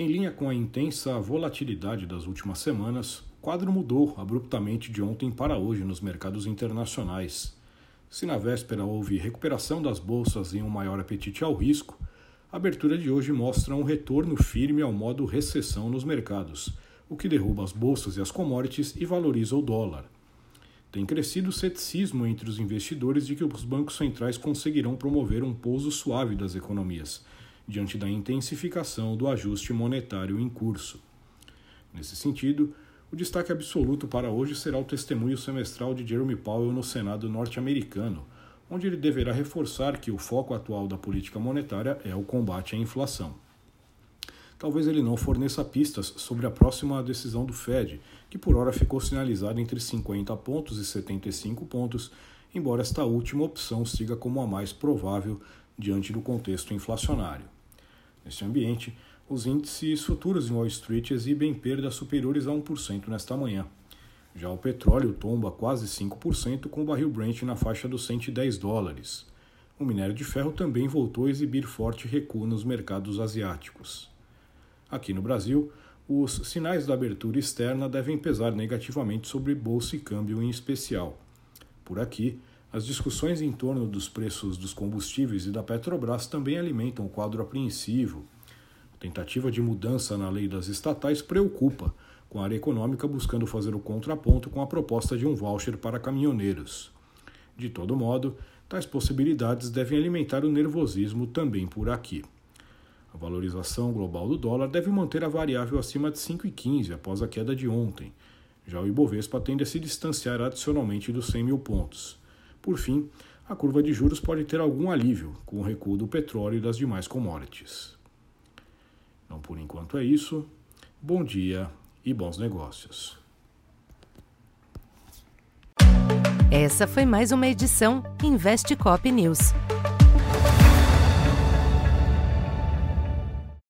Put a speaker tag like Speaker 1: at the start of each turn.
Speaker 1: Em linha com a intensa volatilidade das últimas semanas, o quadro mudou abruptamente de ontem para hoje nos mercados internacionais. Se na véspera houve recuperação das bolsas e um maior apetite ao risco, a abertura de hoje mostra um retorno firme ao modo recessão nos mercados, o que derruba as bolsas e as commodities e valoriza o dólar. Tem crescido o ceticismo entre os investidores de que os bancos centrais conseguirão promover um pouso suave das economias diante da intensificação do ajuste monetário em curso. Nesse sentido, o destaque absoluto para hoje será o testemunho semestral de Jeremy Powell no Senado norte-americano, onde ele deverá reforçar que o foco atual da política monetária é o combate à inflação. Talvez ele não forneça pistas sobre a próxima decisão do Fed, que por hora ficou sinalizada entre 50 pontos e 75 pontos, embora esta última opção siga como a mais provável diante do contexto inflacionário. Neste ambiente, os índices futuros em Wall Street exibem perdas superiores a 1% nesta manhã. Já o petróleo tomba quase 5%, com o barril Brent na faixa dos 110 dólares. O minério de ferro também voltou a exibir forte recuo nos mercados asiáticos. Aqui no Brasil, os sinais da abertura externa devem pesar negativamente sobre bolsa e câmbio em especial. Por aqui, as discussões em torno dos preços dos combustíveis e da Petrobras também alimentam o quadro apreensivo. A tentativa de mudança na lei das estatais preocupa, com a área econômica buscando fazer o contraponto com a proposta de um voucher para caminhoneiros. De todo modo, tais possibilidades devem alimentar o nervosismo também por aqui. A valorização global do dólar deve manter a variável acima de 5,15 após a queda de ontem. Já o Ibovespa tende a se distanciar adicionalmente dos 100 mil pontos. Por fim, a curva de juros pode ter algum alívio com o recuo do petróleo e das demais commodities. Então, por enquanto é isso. Bom dia e bons negócios.
Speaker 2: Essa foi mais uma edição Investe Cop News.